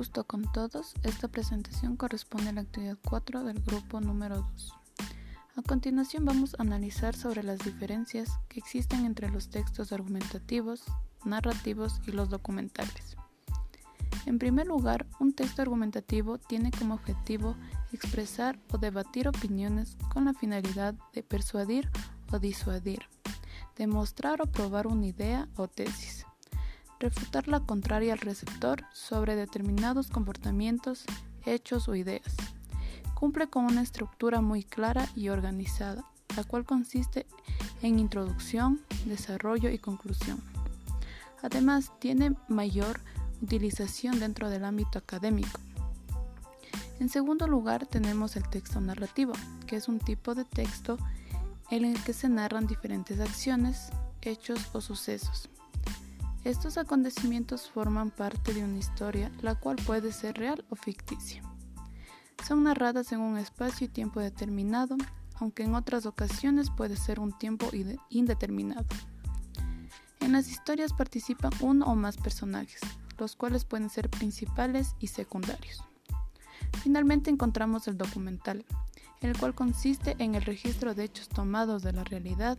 gusto con todos, esta presentación corresponde a la actividad 4 del grupo número 2. A continuación vamos a analizar sobre las diferencias que existen entre los textos argumentativos, narrativos y los documentales. En primer lugar, un texto argumentativo tiene como objetivo expresar o debatir opiniones con la finalidad de persuadir o disuadir, demostrar o probar una idea o tesis refutar la contraria al receptor sobre determinados comportamientos, hechos o ideas. Cumple con una estructura muy clara y organizada, la cual consiste en introducción, desarrollo y conclusión. Además, tiene mayor utilización dentro del ámbito académico. En segundo lugar, tenemos el texto narrativo, que es un tipo de texto en el que se narran diferentes acciones, hechos o sucesos. Estos acontecimientos forman parte de una historia, la cual puede ser real o ficticia. Son narradas en un espacio y tiempo determinado, aunque en otras ocasiones puede ser un tiempo indeterminado. En las historias participan uno o más personajes, los cuales pueden ser principales y secundarios. Finalmente encontramos el documental, el cual consiste en el registro de hechos tomados de la realidad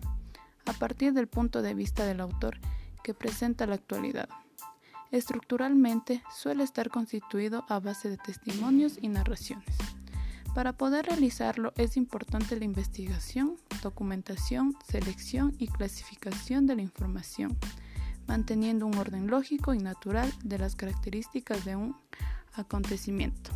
a partir del punto de vista del autor que presenta la actualidad. Estructuralmente suele estar constituido a base de testimonios y narraciones. Para poder realizarlo es importante la investigación, documentación, selección y clasificación de la información, manteniendo un orden lógico y natural de las características de un acontecimiento.